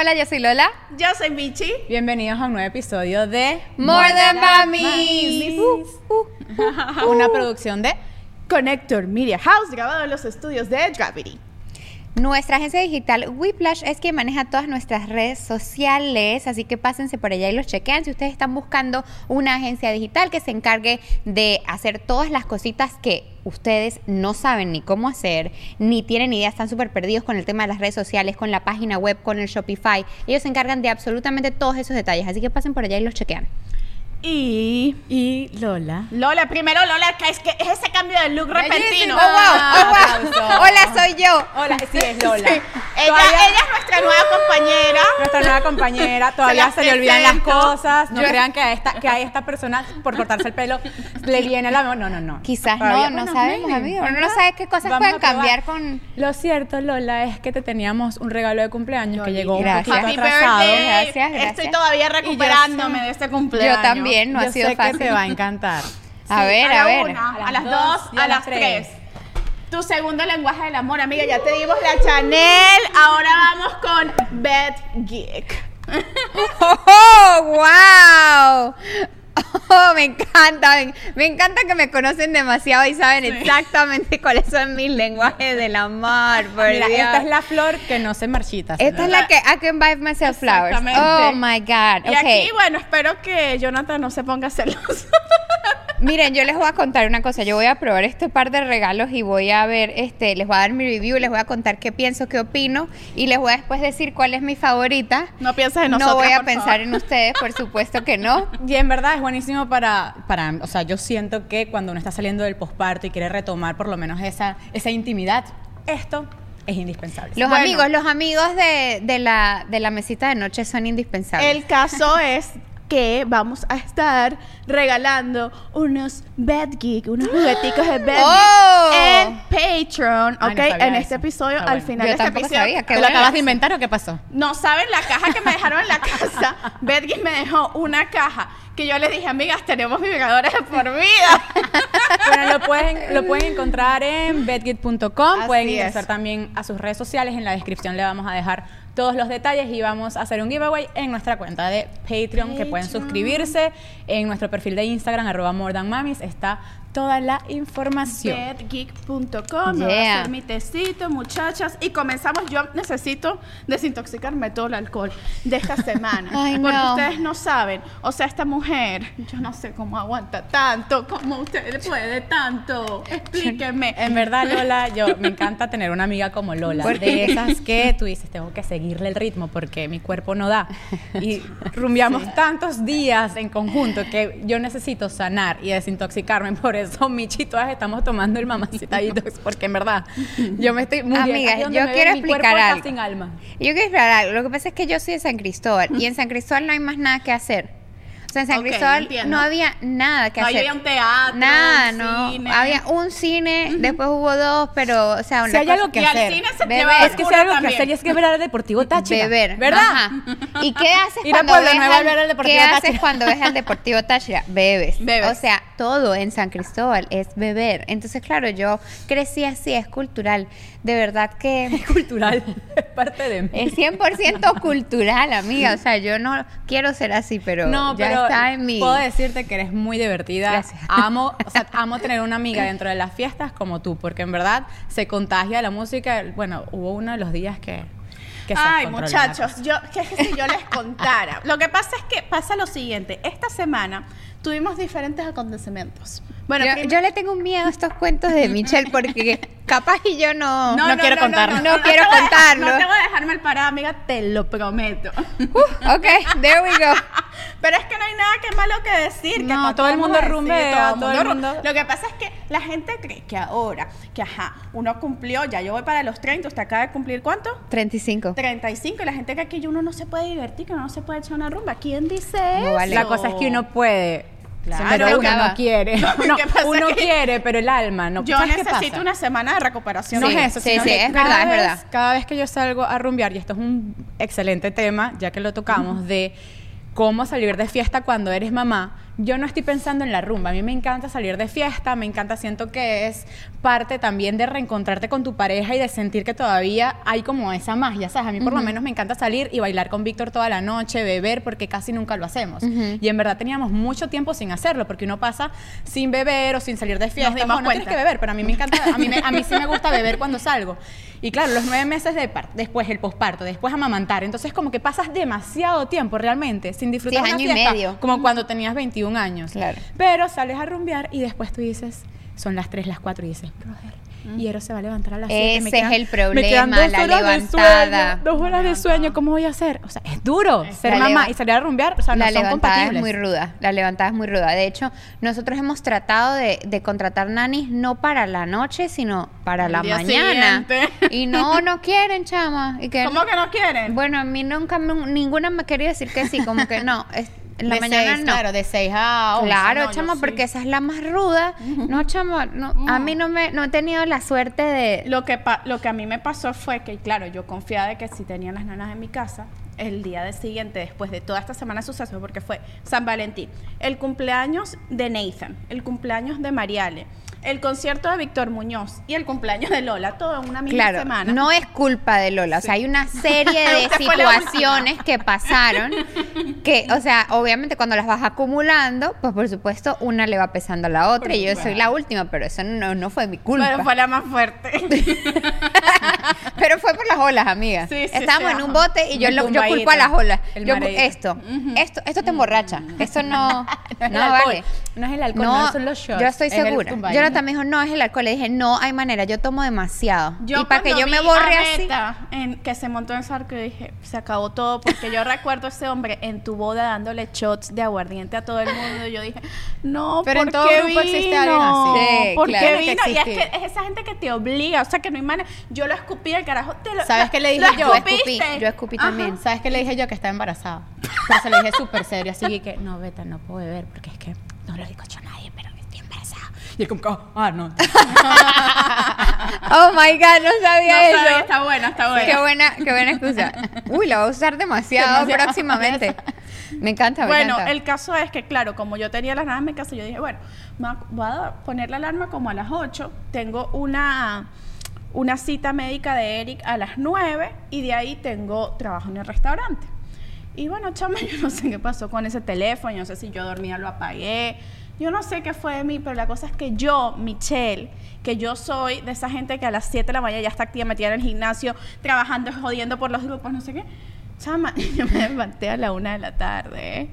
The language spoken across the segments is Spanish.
Hola, yo soy Lola. Yo soy Michi. Bienvenidos a un nuevo episodio de More Than Mamis. Una producción de Connector Media House, grabado en los estudios de Gravity. Nuestra agencia digital Whiplash es quien maneja todas nuestras redes sociales, así que pásense por allá y los chequean. Si ustedes están buscando una agencia digital que se encargue de hacer todas las cositas que ustedes no saben ni cómo hacer, ni tienen idea, están súper perdidos con el tema de las redes sociales, con la página web, con el Shopify. Ellos se encargan de absolutamente todos esos detalles, así que pasen por allá y los chequean. Y y Lola. Lola, primero Lola, que es que es ese cambio de look repentino. Oh, wow, oh, wow. Hola, soy yo. Hola, sí, es Lola. Ella, Todavía- ella es nuestra nueva compañera. Nuestra nueva compañera, todavía se, le olvidan las cosas. No Yo- crean que a esta, que a esta persona, por cortarse el pelo, le viene la. No, no, no. Quizás Todavía- no, no sabemos, amigos. Uno no sabe qué cosas Vamos pueden a cambiar con. Lo cierto, Lola, es que te teníamos un regalo de cumpleaños que llegó un Gracias. poquito Happy atrasado. birthday. Gracias, gracias. Estoy todavía recuperándome de este cumpleaños. Yo también, no Yo ha sido sé fácil. que te va a encantar. A Sí, ver, la a ver. una, a, A las dos, a, las tres. Tu segundo lenguaje del amor, amiga. Ya te dimos la Chanel. Ahora vamos con Bed Geek. ¡Oh, wow! Oh, me encanta, me, me encanta que me conocen demasiado y saben exactamente cuáles son mis lenguajes del amor, por Mira, Dios. esta es la flor que no se marchita. Esta es la que I can buy myself flowers. Oh my God. Y aquí, bueno, espero que Jonathan no se ponga celoso. Miren, yo les voy a contar una cosa. Yo voy a probar este par de regalos y voy a ver, este, les voy a dar mi review, les voy a contar qué pienso, qué opino y les voy a después decir cuál es mi favorita. No pienses en nosotros. no voy a por pensar favor. en ustedes, por supuesto que no. Y en verdad es buenísimo para, para, o sea, yo siento que cuando uno está saliendo del posparto y quiere retomar por lo menos esa, esa intimidad, esto es indispensable. Los Bueno. amigos, los amigos de, de la, de la mesita de noche son indispensables. El caso es que vamos a estar regalando unos Bed Geek, unos jugueticos de Bed ¡Oh! Geek en Patreon, Ay, ¿ok? no sabía en eso. este episodio, Está al bueno. final Yo de este episodio. sabía, qué ¿Te lo bueno. acabas de inventar o qué pasó? No saben la caja que me dejaron en la casa. Bedgeek me dejó una caja que yo les dije, amigas, tenemos vibradores de por vida. Bueno, lo pueden, lo pueden encontrar en bedgit.com. Pueden es. ingresar también a sus redes sociales. En la descripción le vamos a dejar todos los detalles y vamos a hacer un giveaway en nuestra cuenta de Patreon, que pueden suscribirse. En nuestro perfil de Instagram, arroba more than mamis, está toda la información. Bedgeek.com, me voy a hacer mi tecito, muchachas. Y comenzamos. Yo necesito desintoxicarme todo el alcohol de esta semana. Ay, porque no. ustedes no saben. O sea, esta mujer, yo no sé cómo aguanta tanto, cómo usted puede tanto. Explíquenme. En verdad, Lola, yo me encanta tener una amiga como Lola, ¿Por de esas que tú dices, tengo que seguirle el ritmo porque mi cuerpo no da. Y rumbeamos tantos días en conjunto que yo necesito sanar y desintoxicarme. Por eso, Michi, y todas estamos tomando el mamacita detox, porque en verdad, yo me estoy muy Amiga, yo quiero explicar algo. sin alma. Y Yo quiero explicar algo. Lo que pasa es que yo soy de San Cristóbal y en San Cristóbal no hay más nada que hacer. O sea, en San Cristóbal entiendo. no había nada que No, ahí hacer. había un teatro, Nada, un no. cine. Había un cine, después hubo dos, pero, o sea, Si una hay cosa- algo que y al hacer. cine se lleva Es que si hay algo que hacer y es que ver al Deportivo Táchira. Beber, ¿Verdad? ajá. ¿Y qué haces Ir a cuando Pueblo ves a al, ver al Deportivo ¿Qué haces Táchira? cuando ves al Deportivo Táchira? Bebes. Bebes. O sea, todo en San Cristóbal es beber. Entonces, claro, yo crecí así, es cultural. De verdad que Es cultural, es parte de mí. es 100% cultural, amiga. O sea, yo no quiero ser así, pero No, ya pero está en mí. puedo decirte que eres muy divertida. Gracias. Amo, o sea, amo tener una amiga dentro de las fiestas como tú, porque en verdad se contagia la música. Bueno, hubo uno de los días que, Ay, muchachos, yo que es que si yo les contara. Lo que pasa es que pasa lo siguiente. Esta semana tuvimos diferentes acontecimientos. Bueno, yo, le tengo un miedo a estos cuentos de Michelle porque capaz y yo no, no quiero contarlo. No quiero contarlo. no te voy a dejar mal parada, amiga, te lo prometo. Uh, ok, there we go. Pero es que no hay nada que malo que decir. que No, todo el mundo rumbea, todo el ru- mundo- Lo que pasa es que la gente cree que ahora, que ajá, uno cumplió, ya yo voy para los 30, ¿usted acaba de cumplir cuánto? 35. 35 y la gente cree que uno no se puede divertir, que uno no se puede echar una rumba. ¿Quién dice eso? No vale. La cosa es que uno puede. Claro. pero uno no quiere. No, No, ¿qué pasa uno quiere, pero el alma no. Yo ¿Sabes qué necesito una semana de recuperación. No Sí, es eso, sí, sino sí, que es cada verdad, es verdad. Cada vez que yo salgo a rumbear, y esto es un excelente tema, ya que lo tocamos, de cómo salir de fiesta cuando eres mamá, yo no estoy pensando en la rumba. A mí me encanta salir de fiesta, me encanta, siento que es parte también de reencontrarte con tu pareja y de sentir que todavía hay como esa magia, ¿sabes? A mí por lo menos me encanta salir y bailar con Víctor toda la noche, beber, porque casi nunca lo hacemos. Y en verdad teníamos mucho tiempo sin hacerlo, porque uno pasa sin beber o sin salir de fiesta. no tienes que beber, pero a mí me encanta, a mí, me- a mí sí me gusta beber cuando salgo. Y claro, los nueve meses de par- después el posparto, después amamantar, entonces como que pasas demasiado tiempo realmente sin disfrutar Sí, una año y fiesta, medio. como cuando tenías 21 años. Claro. Pero sales a rumbear y después tú dices, son las 3, las 4 y dices, brother, y Eros se va a levantar a las 7. Ese es el problema, la levantada. dos horas de sueño, ¿cómo voy a hacer? O sea, es duro ser mamá y salir a rumbear, o sea, no la son levantada es compatibles. muy ruda, la levantada es muy ruda. De hecho, nosotros hemos tratado de, de contratar nanis no para la noche, sino para El la mañana. siguiente. Y no, no quieren, chama. Y que, ¿Cómo que no quieren? Bueno, a mí nunca, ninguna me quería decir que sí, como que no. es- en la De mañana seis, no. Claro, de 6 a 11. Claro, no, sí. porque esa es la más ruda. No, chama, no, a mí no me no he tenido la suerte de Lo que, pa- lo que a mí me pasó fue que, claro, yo confiaba de que si tenían las nanas en mi casa, el día de siguiente, después de toda esta semana de sucesos, porque fue San Valentín, el cumpleaños de Nathan, el cumpleaños de Mariale, el concierto de Víctor Muñoz y el cumpleaños de Lola, todo en una misma Claro, semana. no es culpa de Lola, o sea, hay una serie de situaciones que pasaron que, o sea, obviamente cuando las vas acumulando, pues por supuesto una le va pesando a la otra y yo soy la última, pero eso no, no fue mi culpa. Pero fue la más fuerte. Pero fue por las olas, amiga. Sí, sí, Estábamos sí, en un bote y yo, lo- yo culpo a las olas. El Yo, esto, esto, esto te emborracha. Eso no, No es el no alcohol. vale. No es el alcohol, no son los shots, Yo estoy segura. Jonathan me dijo, no, es el alcohol. Le dije, no hay manera, yo tomo demasiado. y para que yo me borre a así. En, que se montó en arco, yo dije, se acabó todo, porque yo recuerdo a ese hombre en tu boda dándole shots de aguardiente a todo el mundo. Y yo dije, no, Pero en ¿por todo qué grupo existe alguien vino? así. Sí, ¿Por claro qué que vino? y es que es esa gente que te obliga, o sea, que no hay manera. Yo lo escupí, el carajo te lo. ¿Sabes qué le dije yo? Yo escupí, yo escupí Ajá. también. ¿Sabes qué le dije yo? Que estaba embarazada. Pero se lo dije súper serio, así que no, Beta, no puedo beber porque es que no lo he dicho a nadie, pero estoy embarazada. Y él como, que, ah, no. Oh my God, no sabía No eso. sabía, está buena, está buena. Qué buena, qué buena excusa. Uy, la voy a usar demasiado, Demasiado. próximamente. Me encanta, me Bueno, encanta. el caso es que, claro, como yo tenía las nanas en mi casa, yo dije, bueno, voy a poner la alarma como a las 8. Tengo una, una cita médica de Eric a las 9 y de ahí tengo trabajo en el restaurante. Y bueno, chama, yo no sé qué pasó con ese teléfono, yo no sé si yo dormía, lo apagué. Yo no sé qué fue de mí, pero la cosa es que yo, Michelle, que yo soy de esa gente que a las 7 de la mañana ya está activa, metida en el gimnasio, trabajando, jodiendo por los grupos, no sé qué. Chama, yo me levanté a la una de la tarde. ¿eh?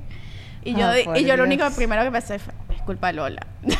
Y yo, Ah, y yo lo único primero que pensé fue, es culpa de Lola.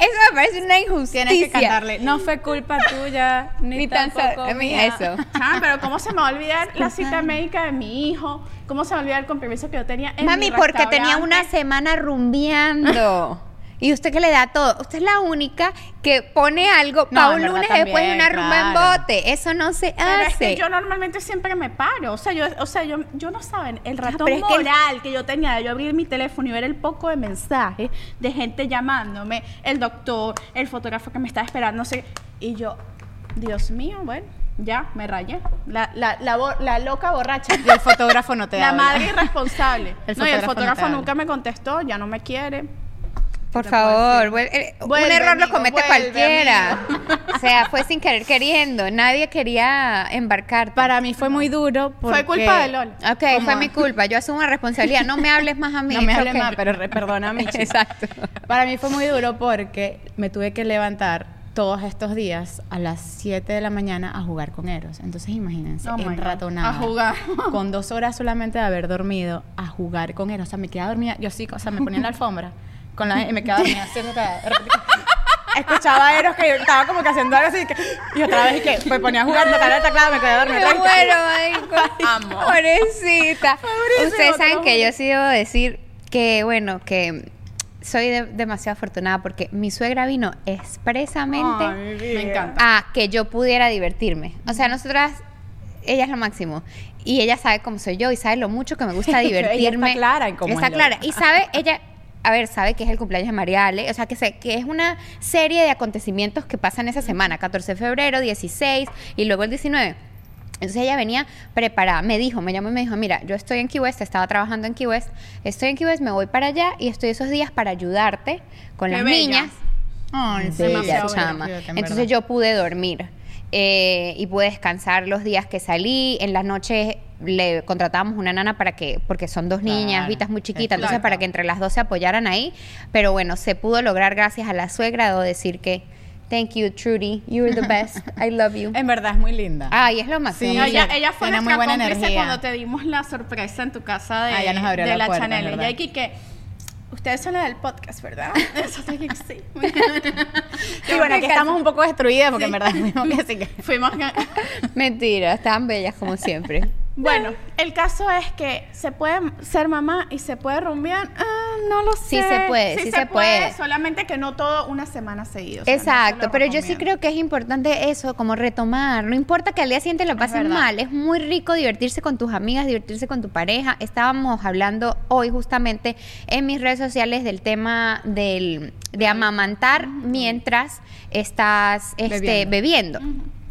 Eso me parece una injusticia. Tienes que cantarle. No fue culpa tuya, ni, Ni tan mí mía. eso. Pero ¿cómo se me va a olvidar la cita médica de mi hijo? ¿Cómo se me va a olvidar el compromiso que yo tenía en Mami, mi porque tenía una semana rumbeando. Y usted que le da todo. Usted es la única que pone algo No, para un lunes después de una rumba en bote. Eso no se Pero hace. es que yo normalmente siempre me paro. O sea, yo, o sea, yo, yo no saben, el ratón pero es que el- moral que, yo tenía de yo abrir mi teléfono y ver el poco de mensajes de gente llamándome, el doctor, el fotógrafo que me estaba esperando, no sé. Y yo, Dios mío, bueno, ya me rayé. La, la, la, la loca borracha. Y el fotógrafo no te la habla. madre irresponsable. El no, y el fotógrafo no nunca me contestó, ya no me quiere. Por favor, eh, Vuelve, un error lo comete vuelve, cualquiera. amigo. O sea, fue sin querer queriendo. Nadie quería embarcar. Para mí fue muy duro porque... Fue culpa de Lola. Ok, Como- fue mi culpa. Yo asumo la responsabilidad. No me hables más a mí. No me hables okay. más, pero perdóname. Exacto. Para mí fue muy duro porque me tuve que levantar todos estos días a las 7 de la mañana a jugar con Eros. Entonces imagínense, Oh my God. enratonada. A jugar. Con dos horas solamente de haber dormido a jugar con Eros. O sea, me quedaba dormida. Yo sí, o sea, me ponía en la alfombra con la, y me quedaba dormida. haciendo que- de repente- Escuchaba a Eros que estaba como que haciendo algo así. que- y otra vez y que me ponía a jugar, tocaba el teclado, me quedaba dormida. Muero, marico. Amo. Pobrecita. Ustedes te saben que yo sí debo decir que, bueno, que soy de- demasiado afortunada porque mi suegra vino expresamente Ay, a que yo pudiera divertirme. O sea, nosotras, ella es lo máximo. Y ella sabe cómo soy yo y sabe lo mucho que me gusta Ella está divertirme. clara en cómo Está es clara. Y sabe, ella, a ver, sabe que es el cumpleaños de Mariale. O sea, que, se, que es una serie de acontecimientos que pasan esa semana. 14 de febrero, 16 y luego el 19. Entonces ella venía preparada, me dijo, me llamó y me dijo, mira, yo estoy en Key West, estaba trabajando en Key West, estoy en Key West, me voy para allá y estoy esos días para ayudarte con Qué las bella. niñas. Ay, sí, chama. bella, en Entonces verdad. yo pude dormir eh, y pude descansar los días que salí. En las noches le contratábamos una nana para que, porque son dos niñas, Claro, Vita es muy chiquita, entonces claro. para que entre las dos se apoyaran ahí. Pero bueno, se pudo lograr gracias a la suegra, debo decir que, thank you, Trudy, you're the best, I love you. En verdad es muy linda. Ay, es lo máximo. Sí, No, ella, ella ella fue tiene nuestra muy buena cómplice energía. cuando te dimos la sorpresa en tu casa de, Ah, ella nos abrió de la la, puerta, Chanel. es Y que ustedes son la del podcast, ¿verdad? Eso te dije, sí. Sí, bueno, aquí estamos un poco destruidas porque en verdad fuimos que así que... Fuimos. Mentira, estaban bellas como siempre. Bueno, el caso es que se puede ser mamá y se puede rumbear. Ah, no lo sé. Sí se puede, sí se puede. Solamente que no todo una semana seguida. o sea, Exacto, pero yo sí creo que es importante eso, como retomar. No importa que al día siguiente lo pasen mal, es muy rico divertirse con tus amigas, divertirse con tu pareja. Estábamos hablando hoy justamente en mis redes sociales del tema del, de amamantar mientras estás este, bebiendo.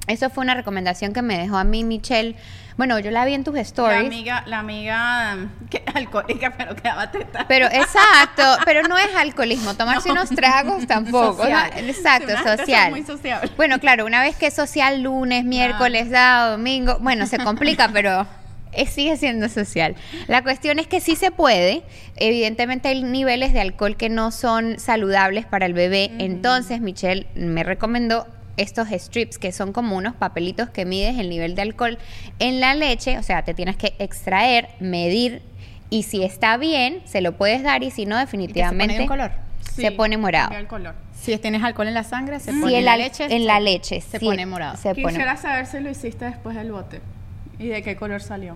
Eso fue una recomendación que me dejó a mí Michelle. Bueno, yo la vi en tus La stories. amiga, la amiga um, que, alcohólica, pero que daba teta. Pero exacto, pero no es alcoholismo, tomarse unos tragos tampoco. o sea, Social. exacto, Sí, una gente social. muy sociable. Bueno, claro, una vez que es social lunes, miércoles, sábado, domingo, bueno, se complica, pero sigue siendo social. La cuestión es que sí se puede. Evidentemente hay niveles de alcohol que no son saludables para el bebé. Entonces, Michelle me recomendó estos strips que son como unos papelitos que mides el nivel de alcohol en la leche, o sea, te tienes que extraer, medir y si está bien, se lo puedes dar y si no, ¿Y que se pone definitivamente de un color? se Sí, pone morado. el color. Si tienes alcohol en la sangre, se Si pone en la leche. en se- la leche Se pone morado. se pone- Quisiera saber si lo hiciste después del bote. ¿Y de qué color salió?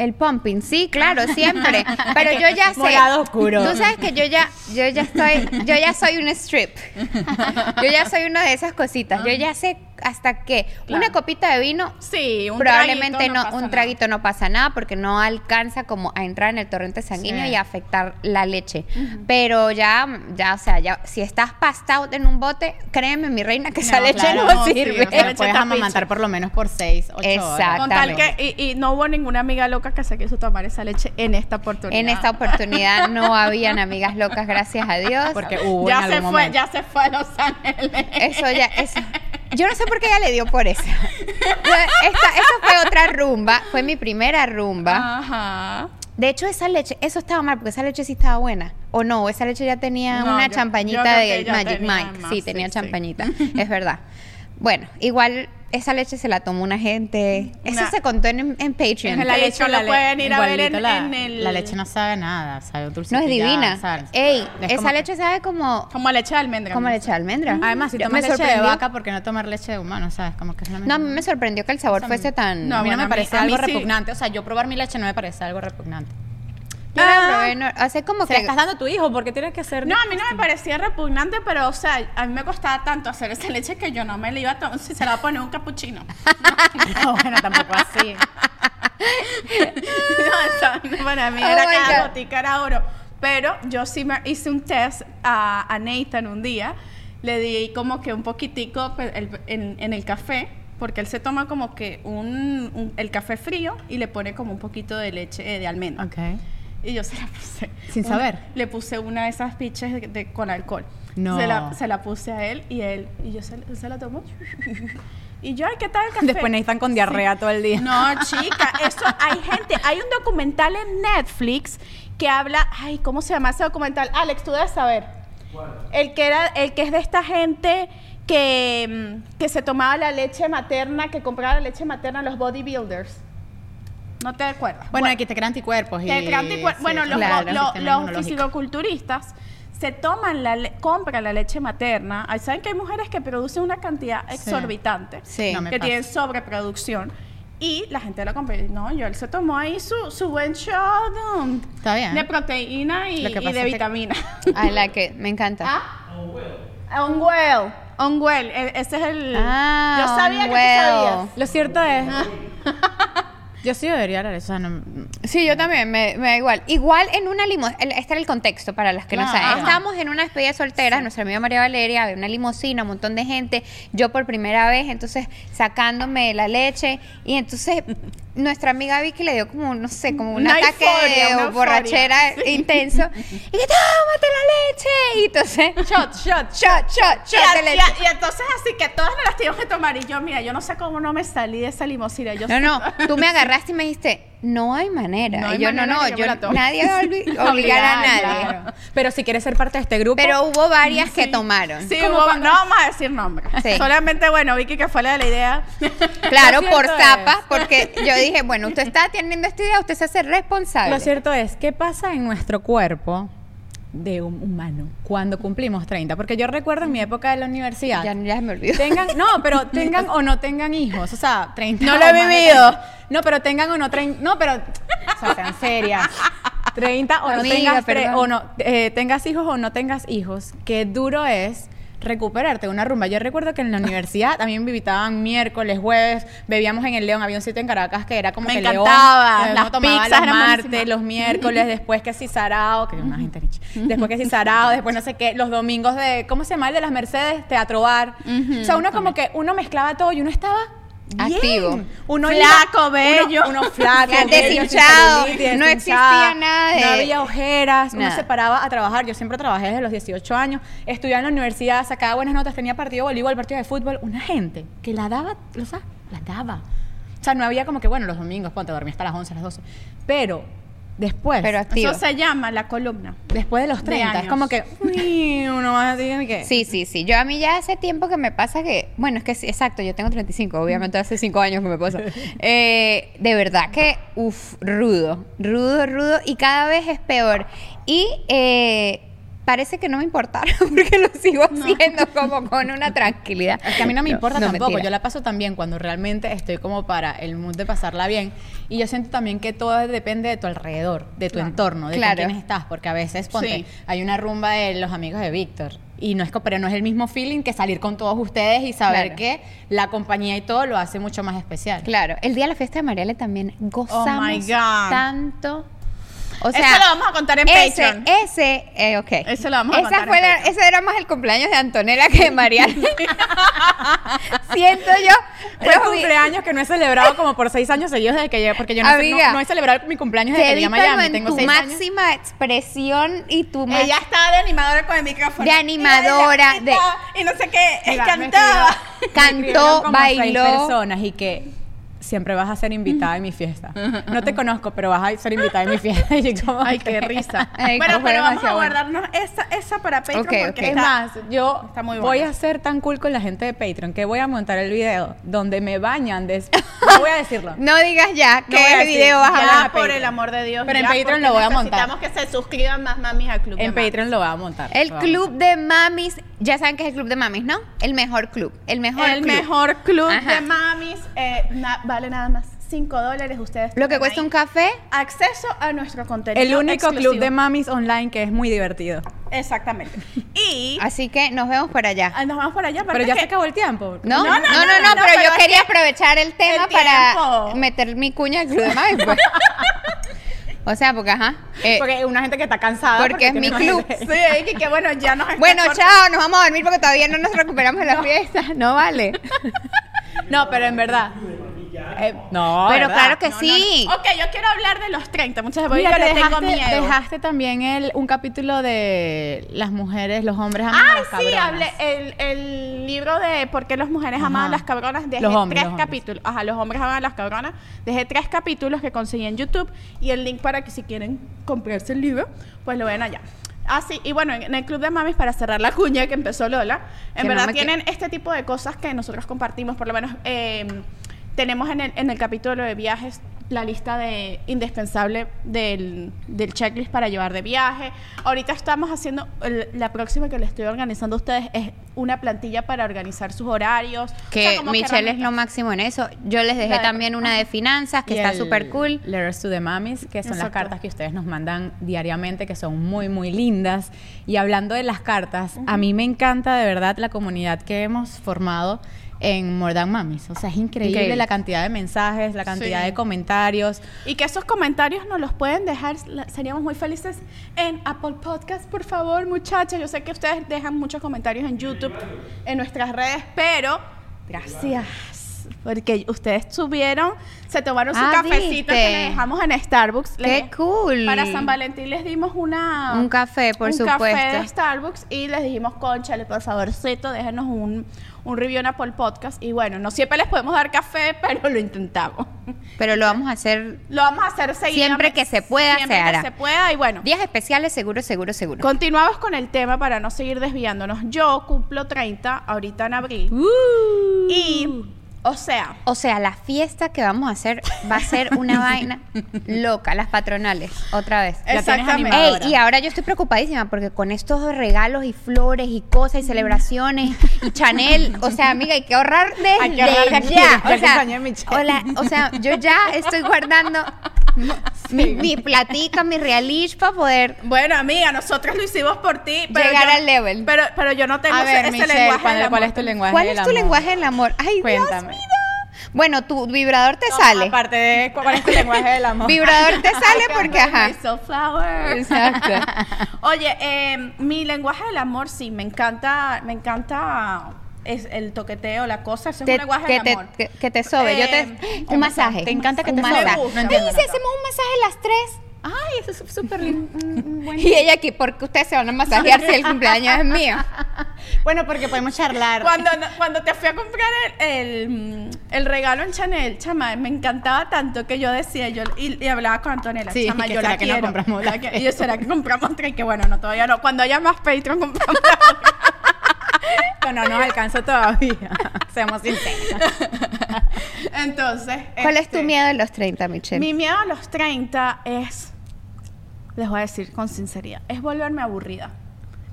El pumping, sí, claro, siempre. Pero yo ya sé. Morado oscuro. Tú sabes que yo ya, yo ya estoy, yo ya soy un strip. Yo ya soy una de esas cositas. Yo ya sé hasta que una copita de vino Sí, un probablemente traguito no, pasa un nada. traguito no pasa nada porque no alcanza como a entrar en el torrente sanguíneo Sí. y a afectar la leche. Pero ya, ya, o sea, ya, si estás passed out en un bote, créeme, mi reina, que esa No, leche claro, no, no, sí, sirve. o sea, Pero leche puedes amamantar por lo menos por 6, 8 horas. Exacto. Con tal Exactamente. que, y, y no hubo ninguna amiga loca que se quiso tomar esa leche en esta oportunidad. En esta oportunidad no habían amigas locas, gracias a Dios. Porque hubo ya en se algún fue, momento. ya se fue a Los Ángeles. Eso ya, eso. Yo no sé por qué ella le dio por eso. Esta, esa fue otra rumba, fue mi primera rumba. Ajá. De hecho, esa leche, eso estaba mal, porque esa leche sí estaba buena. O no, esa leche ya tenía No, una yo- champañita yo de Magic Mike. más, sí, tenía sí. champañita, es verdad. Bueno, igual esa leche se la tomó una gente. Eso Una- se contó en, en Patreon. La De leche lo le- pueden ir a ver en- la, en el- La leche no sabe nada, sabe dulce. no es divina. Ey, esa leche sabe como, Como leche de almendra. como leche de almendra. Además, si Yo- tomas me leche de vaca, ¿por qué no tomar leche de humano? ¿Sabes? Como que es lo mismo. No, a mí me sorprendió que el sabor fuese tan... No, a mí no me parece algo sí. repugnante. O sea, yo probar mi leche no me parece algo repugnante. Yo la Ah. probé, no, hace como Se que... estás dando a tu hijo, porque tienes que ser. No, a mí no me parecía repugnante, pero, o sea, a mí me costaba tanto hacer esa leche que yo no me la iba a tomar si se la va a poner un capuchino. No, bueno, tampoco así. no, eso para mí Oh era cada gotica era oro. Pero yo sí me hice un test a, a Nathan un día. Le di como que un poquitico pues, en, en el café, porque él se toma como que un, un- el café frío y le pone como un poquito de leche eh, de almendra. Ok. Y yo se la puse. Sin una- saber. Le puse una de esas piches de, de- con alcohol. No. Se la, se la puse a él y él, y yo se, se la tomó. Y yo, ay, ¿qué tal el café? Después Nathan con diarrea todo el día. No, chica, eso hay gente, hay un documental en Netflix que habla, ay, ¿cómo se llama ese documental? Alex, tú debes saber. El que era, el que es de esta gente que, mm, que se tomaba la leche materna, que compraba la leche materna a los bodybuilders. ¿No te acuerdas? Bueno, aquí te crean anticuerpos. Y, Que crean anticuer- sí, bueno, sí, los, claro, los- fisicoculturistas se toman la compran la leche materna. Ay, Saben que hay mujeres que producen una cantidad exorbitante, Sí. No me que pasa. tienen sobreproducción Y la gente lo compró. No, yo él se tomó ahí su, su buen shot um, Está bien. de proteína y, que y de es que- vitamina. I like it, me encanta. ¿Ah? On well. On well. E- Ese es el. Ah, yo sabía que tú Unwell. sabías. Lo cierto es. yo sí debería hablar eso. o sea, no- Sí, yo también, me, me da igual. Igual en una limusina, este era el contexto para las que no Ah, saben. Estábamos en una despedida soltera, nuestra amiga María Valeria, había una limusina, un montón de gente, yo por primera vez, entonces sacándome la leche, y entonces nuestra amiga Vicky le dio como, no sé, como un Una ataque euforia, de borrachera euforia. intenso, y que tómate la leche, y entonces, Shot, shot. shot, shot, Y, shot de y leche. a- y entonces así que todas nos las teníamos que tomar y yo, mira, yo no sé cómo no me salí de esa limusina. Yo No, no, tú me agarraste y me dijiste, no hay manera. No hay yo, no, manera no, que yo yo, nadie va a obli- obligar a nadie. Claro. Pero si quieres ser parte de este grupo. Pero hubo varias que tomaron. Sí, hubo- no vamos a decir nombres. Sí. Solamente, bueno, Vicky que fue la de la idea. Claro, por cierto zapa, es- porque yo dije, bueno, usted está teniendo esta idea, usted se hace responsable. Lo cierto es, ¿qué pasa en nuestro cuerpo de un humano cuando cumplimos 30? Porque yo recuerdo en mi época de la universidad. Ya, ya me olvidó. Tengan, no, pero tengan o no tengan hijos, o sea, 30 No lo he vivido. 30. No, pero tengan o no 30, no, pero o sea, sean serias. 30 o no tengas o no eh, tengas hijos o no tengas hijos, qué duro es recuperarte de una rumba. Yo recuerdo que en la universidad también me invitaban miércoles, jueves, bebíamos en el León, había un sitio en Caracas que era como Me que encantaba, León, las tomaba pizzas los martes, los miércoles, después que si Sarao, que una gente. Después que si Sarao, después no sé qué, los domingos de, ¿cómo se llama? El de las Mercedes, Teatro Bar. o sea, uno como que, uno mezclaba todo y uno estaba bien. Activo. Flaco, Uno uno- bello. Uno, flaco, bello, deshinchado, sin celulitis, no existía nada de- No había ojeras, uno Nada. se paraba a trabajar. Yo siempre trabajé desde los 18 años, estudiaba en la universidad, sacaba buenas notas, tenía partido de voleibol, partido de fútbol. Una gente que la daba, o sea, la daba. O sea, no había como que, bueno, los domingos, ponte, dormía hasta las 11, las 12. Pero después, Pero activo. Eso se llama la columna. después de los de 30, es como que, uy, uno más así que... Sí, sí, sí. Yo a mí ya hace tiempo que me pasa que, bueno, es que sí, exacto, yo tengo 35, obviamente hace 5 años que me pasa. Eh, de verdad que, uff, rudo, rudo, rudo y cada vez es peor. Y eh, parece que no me importara porque lo sigo haciendo como con una tranquilidad. Es que a mí no me importa no, tampoco. mentira. Yo la paso también cuando realmente estoy como para el mood de pasarla bien. Y yo siento también que todo depende de tu alrededor, de tu entorno, de Claro. con quiénes estás. Porque a veces, ponte, Sí. hay una rumba de los amigos de Víctor. Y no es, pero no es el mismo feeling que salir con todos ustedes y saber Claro. que la compañía y todo lo hace mucho más especial. Claro, el día de la fiesta de Mariale también gozamos Oh my God. tanto. O Eso sea, lo vamos a contar en ese, Patreon. Ese, eh, ok. Ese lo vamos a Esa contar en la- ese era más el cumpleaños de Antonella que de Mariale. Siento yo. Fue vi- cumpleaños que no he celebrado como por seis años seguidos desde que llegué, porque yo no, sé- no- he celebrado mi cumpleaños desde que llegué a Miami. en Tengo tu seis años. máxima expresión y tu más Ella estaba de animadora con el micrófono. De animadora, Y, de- y no sé qué, Mira, cantaba. Cantó, bailó. personas y que siempre vas a ser invitada en mi fiesta. No te conozco, pero vas a ser invitada en mi fiesta. Y yo como Ay, que- qué risa. Ay, bueno, pero vamos a demasiado bueno. guardarnos esa, esa para Patreon porque. Es más, yo está muy voy a ser tan cool con la gente de Patreon que voy a montar el video donde me bañan después. No voy a decirlo. No digas ya No qué decir, video vas a. Ya, por el amor de Dios. Pero en Patreon lo voy a montar. Necesitamos que se suscriban más mamis al club. En de Mamis. Patreon lo voy a montar. El club de mamis, ya saben que es el club de mamis, ¿no? El mejor club, el mejor el club. mejor club Ajá. de mamis eh, na- vale nada más 5 dólares. Ustedes Lo que cuesta ahí un café, acceso a nuestro contenido. El único exclusivo. club de mamis online que es muy divertido. Exactamente. Y así que nos vemos por allá. ah, nos vamos por allá. Pero ya que- se acabó el tiempo. No, no, No, no, no, no, no, no, pero, pero yo quería que aprovechar el tema el para meter mi cuña al club de mamis, pues. o sea, porque ajá. eh, Porque una gente que está cansada. Porque es mi club. gente. Sí, que, que bueno, ya nos bueno, chao, nos vamos a dormir porque todavía no nos recuperamos de la fiesta. No vale. No, pero en verdad. Eh, no, pero ¿verdad? claro que No, sí. no. Ok, yo quiero hablar de los 30. Muchas veces Mira, yo que le tengo dejaste, miedo. dejaste también el, un capítulo de las mujeres, los hombres aman a Ah, las sí, cabronas. hablé el, el libro de por qué las mujeres aman a las cabronas. Dejé Los hombres, tres los capítulos. Ajá, los hombres aman a las cabronas. Dejé tres capítulos que conseguí en YouTube y el link para que si quieren comprarse el libro, pues lo ven allá. Ah, sí, y bueno, en el Club de Mamis, para cerrar la cuña que empezó Lola, en Que verdad tienen este tipo de cosas que nosotros compartimos, por lo menos eh, tenemos en el, en el capítulo de viajes la lista de indispensable del, del checklist para llevar de viaje. Ahorita estamos haciendo, el- la próxima que le estoy organizando a ustedes es una plantilla para organizar sus horarios. O Que sea, como Michelle es lo máximo en eso. Yo les dejé de- también una de finanzas que Y está súper cool. Letters to the Mamis, que son las Exacto. cartas que ustedes nos mandan diariamente, que son muy, muy lindas. Y hablando de las cartas, a mí me encanta de verdad la comunidad que hemos formado en More Than Mamis. O sea, es increíble, Increíble. la cantidad de mensajes, la cantidad Sí. de comentarios. Y que esos comentarios nos los pueden dejar, seríamos muy felices en Apple Podcast, por favor, muchachos. Yo sé que ustedes dejan muchos comentarios en YouTube, en nuestras redes, pero gracias. Porque ustedes subieron, se tomaron su Ah, cafecito ¿viste? que le dejamos en Starbucks. ¡Qué Les- cool! Para San Valentín les dimos una... Un café, por un café supuesto. de Starbucks y les dijimos, conchale, por favorcito, déjenos un, un review en Apple Podcast. Y bueno, no siempre les podemos dar café, pero lo intentamos. Pero lo vamos a hacer Lo vamos a hacer. Siempre que se pueda, Siempre se que hará. se pueda y bueno. días especiales, seguro, seguro, seguro. Continuamos con el tema para no seguir desviándonos. Yo cumplo 30 ahorita en abril. Uh. Y, o sea, O sea, la fiesta que vamos a hacer va a ser una vaina loca, las patronales, otra vez. La tienes exactamente. Ey, animadora. y ahora yo estoy preocupadísima porque con estos regalos y flores y cosas y celebraciones y Chanel, o sea, amiga, hay que ahorrar desde Hay que ahorrar de aquí, ya. sea, hola, o sea, yo ya estoy guardando mi, mi platica, mi realish para poder bueno, amiga, nosotros lo hicimos por ti. Pero Llegar yo- al level. Pero, pero yo no tengo A ver, ese, Michelle, lenguaje ¿cuál, del cuál amor. es tu lenguaje ¿Cuál del es tu amor? lenguaje del amor? Ay, Cuéntame. Dios mío. Bueno, tu vibrador te No, sale. Aparte de cuál es tu lenguaje del amor. Vibrador te sale porque, ajá. Flower. Exacto. Oye, eh, mi lenguaje del amor sí, me encanta, me encanta es el toqueteo, la cosa, eso es un lenguaje que, te, amor. que, que te sobe. Yo Eh, te, ¿qué un masaje. ¿Te encanta que un te sobe? masaje. Me gusta. No entiendo Ay, si nada. hacemos un masaje las tres. Ay, eso es súper lindo. Buen- Y ella aquí, porque ustedes se van a masajear si el cumpleaños es mío. Bueno, porque podemos charlar. Cuando, cuando te fui a comprar el, el, mm, el regalo en Chanel, chama, me encantaba tanto que yo decía, yo y, y hablaba con Antonella, Sí, chama, que yo será la que no quiero. compramos la que- y yo, ¿será que compramos otra? Y que bueno, no, todavía no. Cuando haya más Patreon, compramos No, no nos alcanza todavía. Seamos sinceros. Entonces. ¿Cuál es tu este, miedo de los 30, Michelle? Mi miedo a los 30 es, les voy a decir con sinceridad, es volverme aburrida.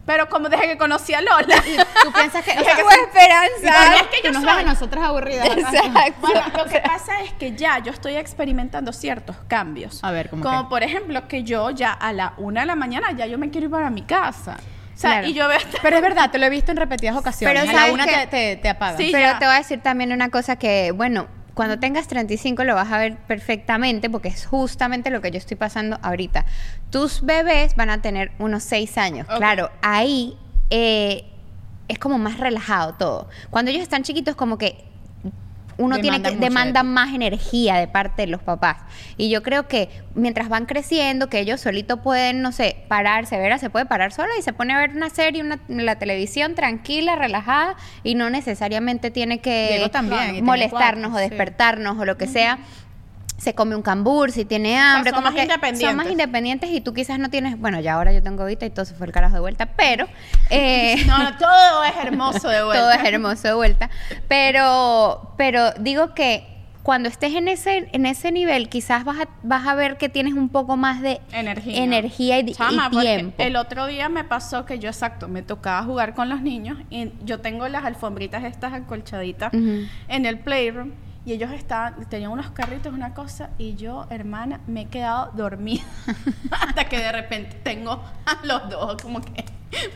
Pero como desde que conocí a Lola, Tú piensas que. O sea, que esperanza. es que yo nos soy- a nosotras aburridas. Exacto. Bueno, lo que pasa es que ya yo estoy experimentando ciertos cambios. A ver, ¿cómo Como qué? por ejemplo que yo ya a la una de la mañana ya yo me quiero ir para mi casa. O sea, Claro. y yo veo... Pero es verdad, te lo he visto en repetidas ocasiones. Pero a la ¿sabes una qué? te, te. Sí. Pero ya. te voy a decir también una cosa que, bueno, cuando tengas 35 lo vas a ver perfectamente porque es justamente lo que yo estoy pasando ahorita. Tus bebés van a tener unos 6 años. Claro, ahí eh, es como más relajado todo. Cuando ellos están chiquitos como que uno tiene que Demandan de más energía de parte de los papás. Y yo creo que mientras van creciendo, que ellos solitos pueden, no sé, pararse, Vera se puede parar sola y se pone a ver una serie, una, la televisión tranquila, relajada y no necesariamente tiene que también, molestarnos cuatro, o sí. despertarnos o lo que sea. Se come un cambur si tiene hambre, son como más que independientes. son más independientes y tú quizás no tienes, bueno, ya ahora yo tengo Vita y todo se fue el carajo de vuelta, pero eh, No, todo es hermoso de vuelta. todo es hermoso de vuelta. Pero, pero digo que cuando estés en ese, en ese nivel, quizás vas a, vas a ver que tienes un poco más de energía. energía y, y Chama, porque tiempo. El otro día me pasó que yo, exacto, me tocaba jugar con los niños y yo tengo las alfombritas estas acolchaditas Ujú. en el playroom y ellos estaban, tenían unos carritos, una cosa, y yo, hermana, me he quedado dormida hasta que de repente tengo a los dos como que,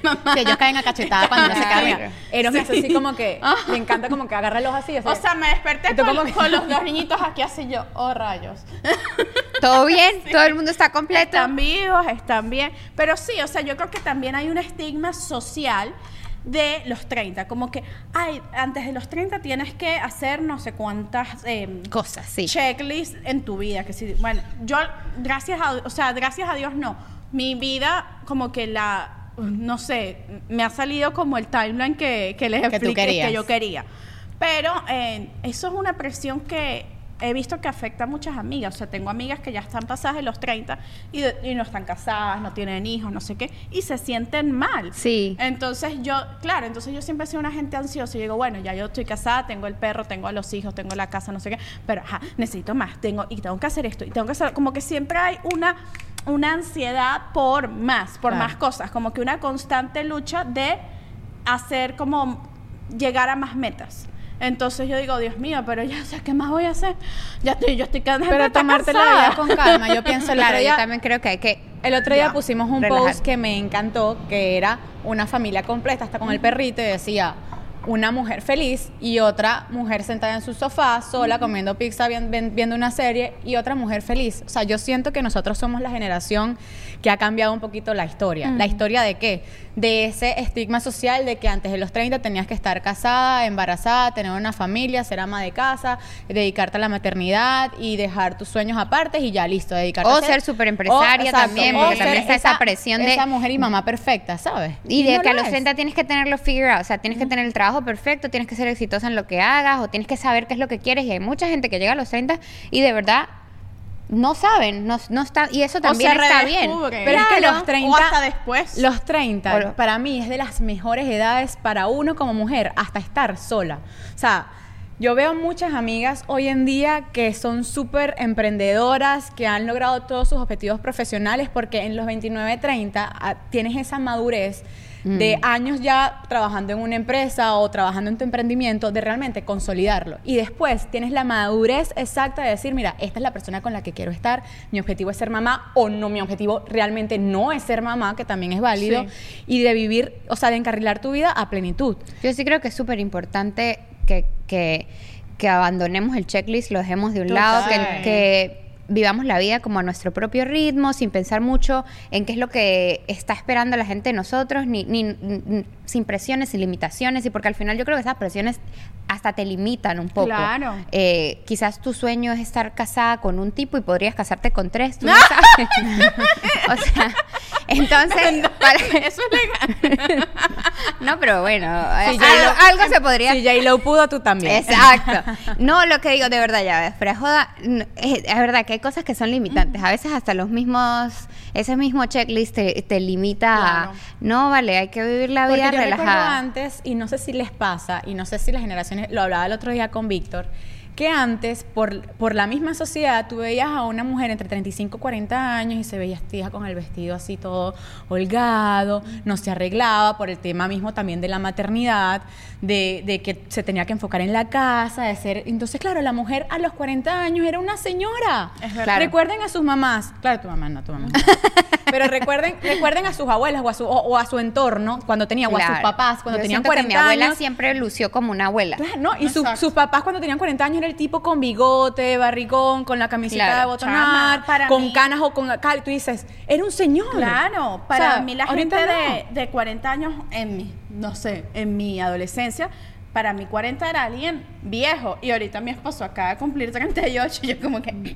mamá. Que ellos caen a cachetada cuando no se cargan. Eros es así como que le encanta como que agarrarlos así. así. O sea, me desperté ¿Y tú con, cómo que- con los dos niñitos aquí así yo, oh rayos. ¿Todo bien? ¿Todo el mundo está completo? Están vivos, están bien. Pero sí, o sea, yo creo que también hay un estigma social de los 30. Como que, ay, antes de los 30 tienes que hacer no sé cuántas eh, Cosas, sí. checklists en tu vida. Que bueno, yo, gracias a, o sea, gracias a Dios no. Mi vida, como que la, no sé, me ha salido como el timeline que, que les Que expliqué que yo quería. Pero eh, eso es una presión que, he visto que afecta a muchas amigas. O sea, tengo amigas que ya están pasadas de los 30 y, de- y no están casadas, no tienen hijos, no sé qué, y se sienten mal. Sí. Entonces yo, claro, entonces yo siempre he sido una gente ansiosa y digo, bueno, ya yo estoy casada, tengo el perro, tengo a los hijos, tengo la casa, no sé qué, pero ajá, necesito más, tengo y tengo que hacer esto y tengo que hacer, como que siempre hay una una ansiedad por más, por Claro. más cosas, como que una constante lucha de hacer como llegar a más metas. Entonces yo digo, Dios mío, pero ya sé qué más voy a hacer. Ya estoy, yo estoy cansada. Pero tomarte la vida con calma. Yo pienso Claro, yo también creo que hay que. El otro día Ya, pusimos un relajar. post que me encantó, que era una familia completa, hasta con el perrito, y decía una mujer feliz y otra mujer sentada en su sofá, sola, comiendo pizza, viendo una serie, y otra mujer feliz. O sea, yo siento que nosotros somos la generación que ha cambiado un poquito la historia. ¿La historia de qué? De ese estigma social de que antes de los 30 tenías que estar casada, embarazada, tener una familia, ser ama de casa, dedicarte a la maternidad y dejar tus sueños aparte y ya listo, dedicarte O a ser superempresaria o, exacto, también, porque ser también está esa presión de- esa mujer y mamá perfecta, ¿sabes? Y de no que a lo los es. 30 tienes que tenerlo figure out, o sea, tienes que tener el trabajo perfecto, tienes que ser exitosa en lo que hagas, o tienes que saber qué es lo que quieres. Y hay mucha gente que llega a los 30 y de verdad no saben, no, no está, y eso también está bien. Pero es que los 30 O hasta después. Los 30 O lo- para mí es de las mejores edades para uno como mujer hasta estar sola. O sea, yo veo muchas amigas hoy en día que son súper emprendedoras, que han logrado todos sus objetivos profesionales porque en los 29, 30 ah, tienes esa madurez de años ya trabajando en una empresa o trabajando en tu emprendimiento, de realmente consolidarlo. Y después tienes la madurez exacta de decir, mira, esta es la persona con la que quiero estar, mi objetivo es ser mamá o no, mi objetivo realmente no es ser mamá, que también es válido, y de vivir, o sea, de encarrilar tu vida a plenitud. Yo sí creo que es súper importante que, que, que abandonemos el checklist, lo dejemos de un lado, que vivamos la vida como a nuestro propio ritmo, sin pensar mucho en qué es lo que está esperando la gente de nosotros, ni, ni- ni- sin presiones, sin limitaciones, y porque al final yo creo que esas presiones hasta te limitan un poco. Claro. Eh, quizás tu sueño es estar casada con un tipo y podrías casarte con tres, tú no sabes. o sea, entonces, para- Eso es legal. no, pero bueno, Si eh, algo, algo se podría Si J-Lo pudo, tú también. Exacto. No, lo que digo de verdad, ya ves, fuera joda, n- es, es verdad que hay cosas que son limitantes. A veces hasta los mismos, ese mismo checklist te, te limita Claro. a, no, vale, hay que vivir la Porque vida yo relajada. antes, y no sé si les pasa, y no sé si las generaciones, lo hablaba el otro día con Víctor, que antes, por, por la misma sociedad, tú veías a una mujer entre 35 y 40 años y se veía vestida con el vestido así todo holgado, no se arreglaba por el tema mismo también de la maternidad, de, de que se tenía que enfocar en la casa, de ser... Entonces, claro, la mujer a los 40 años era una señora. Es verdad. Claro. Recuerden a sus mamás, claro, tu mamá no, tu mamá. no. Pero recuerden, recuerden a sus abuelas o a su, o, o a su entorno cuando tenía, o a sus papás cuando Yo tenían siento que 40 mi abuela años. siempre lució como una abuela. Claro, ¿no? Y su- sus papás cuando tenían 40 años era el tipo con bigote, barrigón, con la camiseta Claro. de botonar, Chama, para con mí- canas o con cal. Tú dices, era un señor. Claro, para O sea, mí la gente no. de, de 40 años en mi, no sé, en mi adolescencia, para mí 40 era alguien viejo y ahorita mi esposo acaba de cumplir 38 y yo como que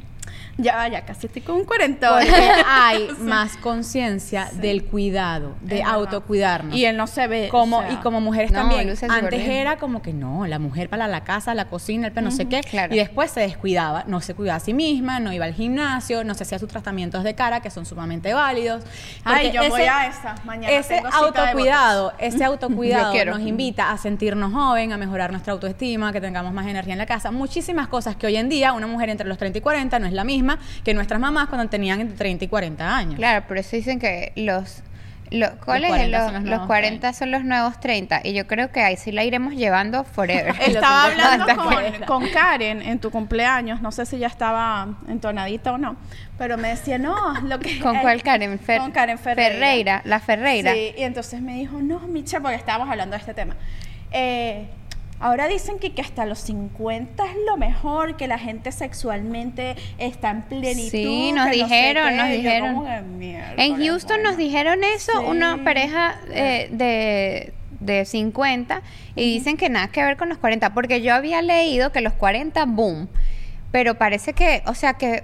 ya ya casi estoy con un 40. Porque hay más conciencia del cuidado, de Es verdad. autocuidarnos. Y él no se ve. como o sea, y como mujeres no, también antes era como que no la mujer para la casa la cocina el pe- no sé qué claro. y después se descuidaba no se cuidaba a sí misma no iba al gimnasio no se hacía sus tratamientos de cara que son sumamente válidos Ay, yo voy a esa, mañana ese tengo cita de autocuidado ese autocuidado nos invita a sentirnos joven a mejorar nuestra autoestima que tengamos más energía en la casa muchísimas cosas que hoy en día una mujer entre los 30 y 40 no es la misma que nuestras mamás cuando tenían entre 30 y 40 años Claro, por eso dicen que los... Los, ¿Cuáles? 40 Los, son los los nuevos 40 son los nuevos 30 y yo creo que ahí sí la iremos llevando forever. Estaba Los 50 hablando con, con Karen en tu cumpleaños, no sé si ya estaba entonadita o no, pero me decía, no, lo que... ¿Con eh, cuál Karen? Fer- con Karen Ferreira. Ferreira, la Ferreira. Sí, y entonces me dijo, no, Micha, porque estábamos hablando de este tema. Eh, ahora dicen que, que hasta los 50 es lo mejor, que la gente sexualmente está en plenitud. Sí, nos no sé dijeron, qué. nos dijeron. como que, "Miércoles, En Houston nos bueno". dijeron eso, Sí. una pareja eh, de, de 50, y dicen que nada que ver con los 40, porque yo había leído que los 40, boom, pero parece que, o sea, que,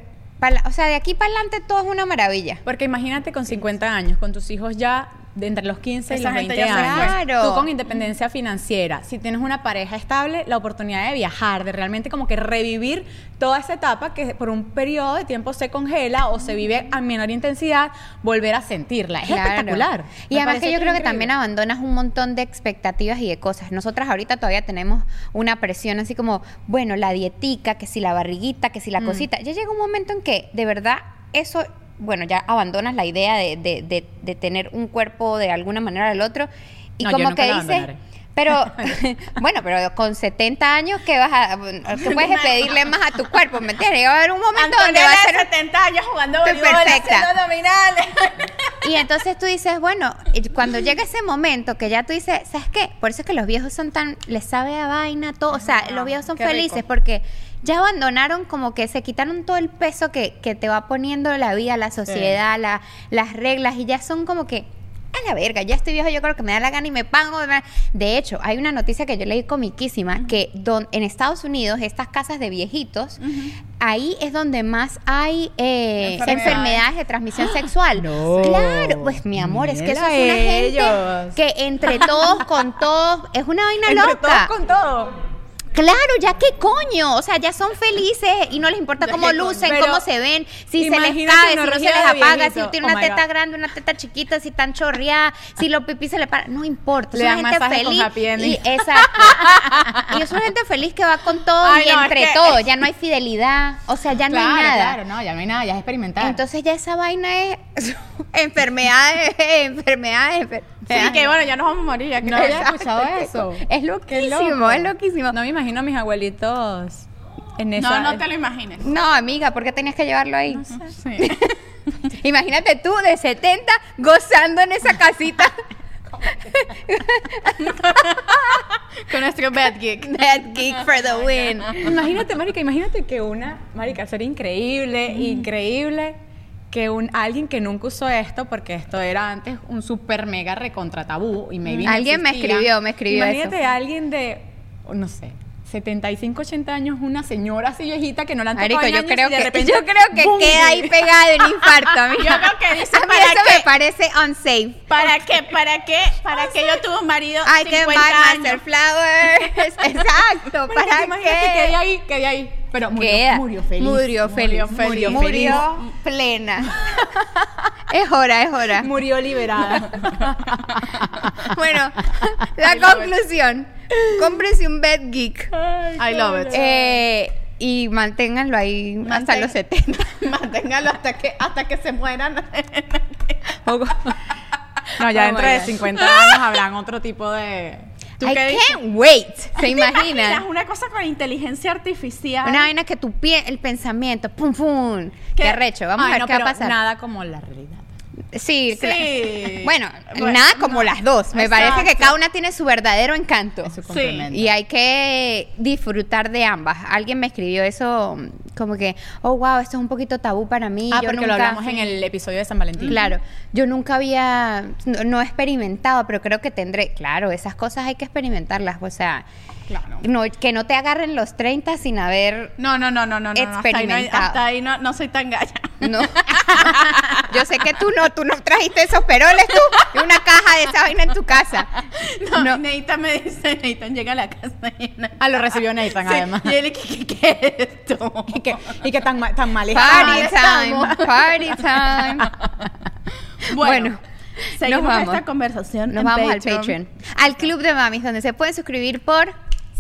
o sea, de aquí para adelante todo es una maravilla. Porque imagínate con 50 años, con tus hijos ya de entre los 15 y los gente 20 ya se años. Claro. Tú con independencia financiera, si tienes una pareja estable, la oportunidad de viajar, de realmente como que revivir toda esa etapa que por un periodo de tiempo se congela o se vive a menor intensidad, volver a sentirla. Es Claro. espectacular. Y Me además que yo creo que también abandonas un montón de expectativas y de cosas. Nosotras ahorita todavía tenemos una presión así como, bueno, la dietica, que si la barriguita, que si la Mm. cosita. Ya llega un momento en que de verdad eso, bueno, ya abandonas la idea de, de- de- de tener un cuerpo de alguna manera al otro. Y No, yo como nunca que dices... Pero, bueno, pero con 70 años, ¿qué vas a, qué puedes pedirle más a tu cuerpo? ¿Me entiendes? Va a haber un momento donde va a ser de 70 años jugando perfecta. y entonces tú dices, bueno, cuando llega ese momento que ya tú dices, ¿sabes qué? Por eso es que los viejos son tan, les sabe a vaina, todo. O sea, los viejos son felices rico. porque ya abandonaron como que se quitaron todo el peso que, que te va poniendo la vida, la sociedad, la- las reglas y ya son como que... A la verga, ya estoy viejo, yo creo que me da la gana y me pago. De hecho, hay una noticia que yo leí comiquísima que don, en Estados Unidos, estas casas de viejitos, ahí es donde más hay eh, Enfermedades. enfermedades de transmisión sexual. No. Claro, pues mi amor, es que eso es una gente que entre todos, con todos, es una vaina Entre loca. todos con todo. Claro, ya qué coño, o sea, ya son felices y no les importa Ya cómo lucen, Pero cómo se ven, si se les cae, si no se les apaga, viejito. si tiene Oh una teta God. grande, una teta chiquita, si están chorreadas, si los pipí se le para, no importa, Le una gente feliz y exacto. y es una gente feliz que va con todo Ay, y no, es entre que- todo, ya no hay fidelidad, o sea, ya no hay nada. claro, no, ya no hay nada, ya es experimental. Entonces ya esa vaina es enfermedades, enfermedades, enfer- Sí, que bueno, ya nos vamos a morir. ya que- No había escuchado eso. Es loquísimo, es loquísimo. No me imagino a mis abuelitos en esa... No, no te lo imagines. No, amiga, ¿por qué tenías que llevarlo ahí? Sí. Imagínate tú de 70 gozando en esa casita. Con nuestro bad geek. That geek for the win. Imagínate, marica, imagínate que una, marica, sería increíble, increíble que un alguien que nunca usó esto, porque esto era antes un super mega recontra tabú y maybe no Alguien me existía. escribió, me escribió Imagínate eso. alguien de, no sé, 75, 80 años, una señora así viejita que no la han tocado Marico, yo creo y de que repente, yo creo que queda ahí pegado en infarto, amiga. Yo creo que dice, a mí ¿para eso qué? me parece unsafe. ¿Para qué? ¿Para qué? ¿Para qué yo tuve un marido I can 50 buy Master años? Flowers. Exacto, Marica, ¿para imagínate que qué? quedé ahí, quedé ahí. Pero murió, Queda. murió feliz. Murió feliz. Murió plena. es hora, es hora. Murió liberada. Bueno, la conclusión. Cómprense un bed geek. I love it. Eh, y manténganlo ahí hasta Mantén- los 70. Manténgalo hasta que, hasta que se mueran. No, ya Oh dentro de God. 50 años habrán otro tipo de... ¿Tú I qué dices? can't wait. ¿Se ¿Te imaginas imaginan? una cosa con inteligencia artificial? Una vaina que tu pie, el pensamiento, pum, pum. Qué, ¿Qué? arrecho. Vamos Ay, a ver no, qué va a pasar. Nada como la realidad. Sí, Sí. Bueno, Bueno, nada como las dos. Me parece que cada una tiene su verdadero encanto. Es su complemento. Y hay que disfrutar de ambas. Alguien me escribió eso como que, oh, wow, esto es un poquito tabú para mí. Ah, Yo porque lo nunca- hablamos en el episodio de San Valentín. Claro, yo nunca había, no, no he experimentado, pero creo que tendré, claro, esas cosas hay que experimentarlas, o sea, Claro. no, que no te agarren los 30 sin haber, No, no, no, no, no. no, Hasta ahí, no, Experimentado. hasta ahí no, no soy tan galla. no. yo sé que tú no, tú no trajiste esos peroles tú, y una caja de esa vaina en tu casa. No, No. Me dice, Nathan llega a la casa y... Ah, lo recibió Nathan, Sí, además. Y él, ¿qué, qué, qué es esto? Y que, y que tan, ma- tan mal Party time, party time. Bueno, seguimos nos vamos. esta conversación Nos en vamos Patreon. al Patreon, al Club de Mamis, donde se pueden suscribir por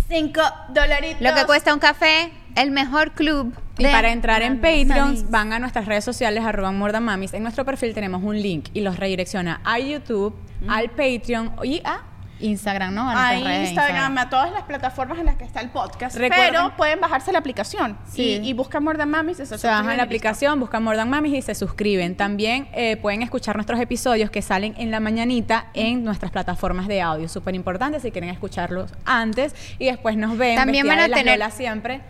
Cinco dolaritos. lo que cuesta un café, el mejor club. Y para entrar en. Patreon, van a nuestras redes sociales, arroba Mordamamis. En nuestro perfil tenemos un link y los redirecciona a YouTube, al Patreon y a Instagram, ¿no? A Instagram, a todas las plataformas en las que está el podcast. Recuerden- pero pueden bajarse la aplicación Sí. y, y buscan More Than Mamis. y Se bajan la aplicación, buscan More Than Mamis y se suscriben. También eh, pueden escuchar nuestros episodios que salen en la mañanita en nuestras plataformas de audio. Súper importante si quieren escucharlos antes y después nos ven. También van a las tener- Lolas siempre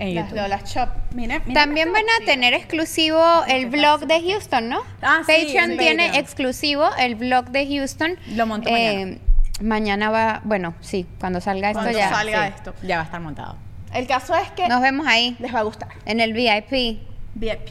en Las YouTube. Lolas Shop. También van a tener exclusivo el blog de Houston, ¿no? Ah, sí, Patreon en tiene Patreon. exclusivo el blog de Houston. Eh, Lo monto mañana. Mañana va, bueno, sí, cuando salga esto cuando ya. salga esto. Ya va a estar montado. El caso es que. Nos vemos ahí. Les va a gustar. En el VIP. VIP.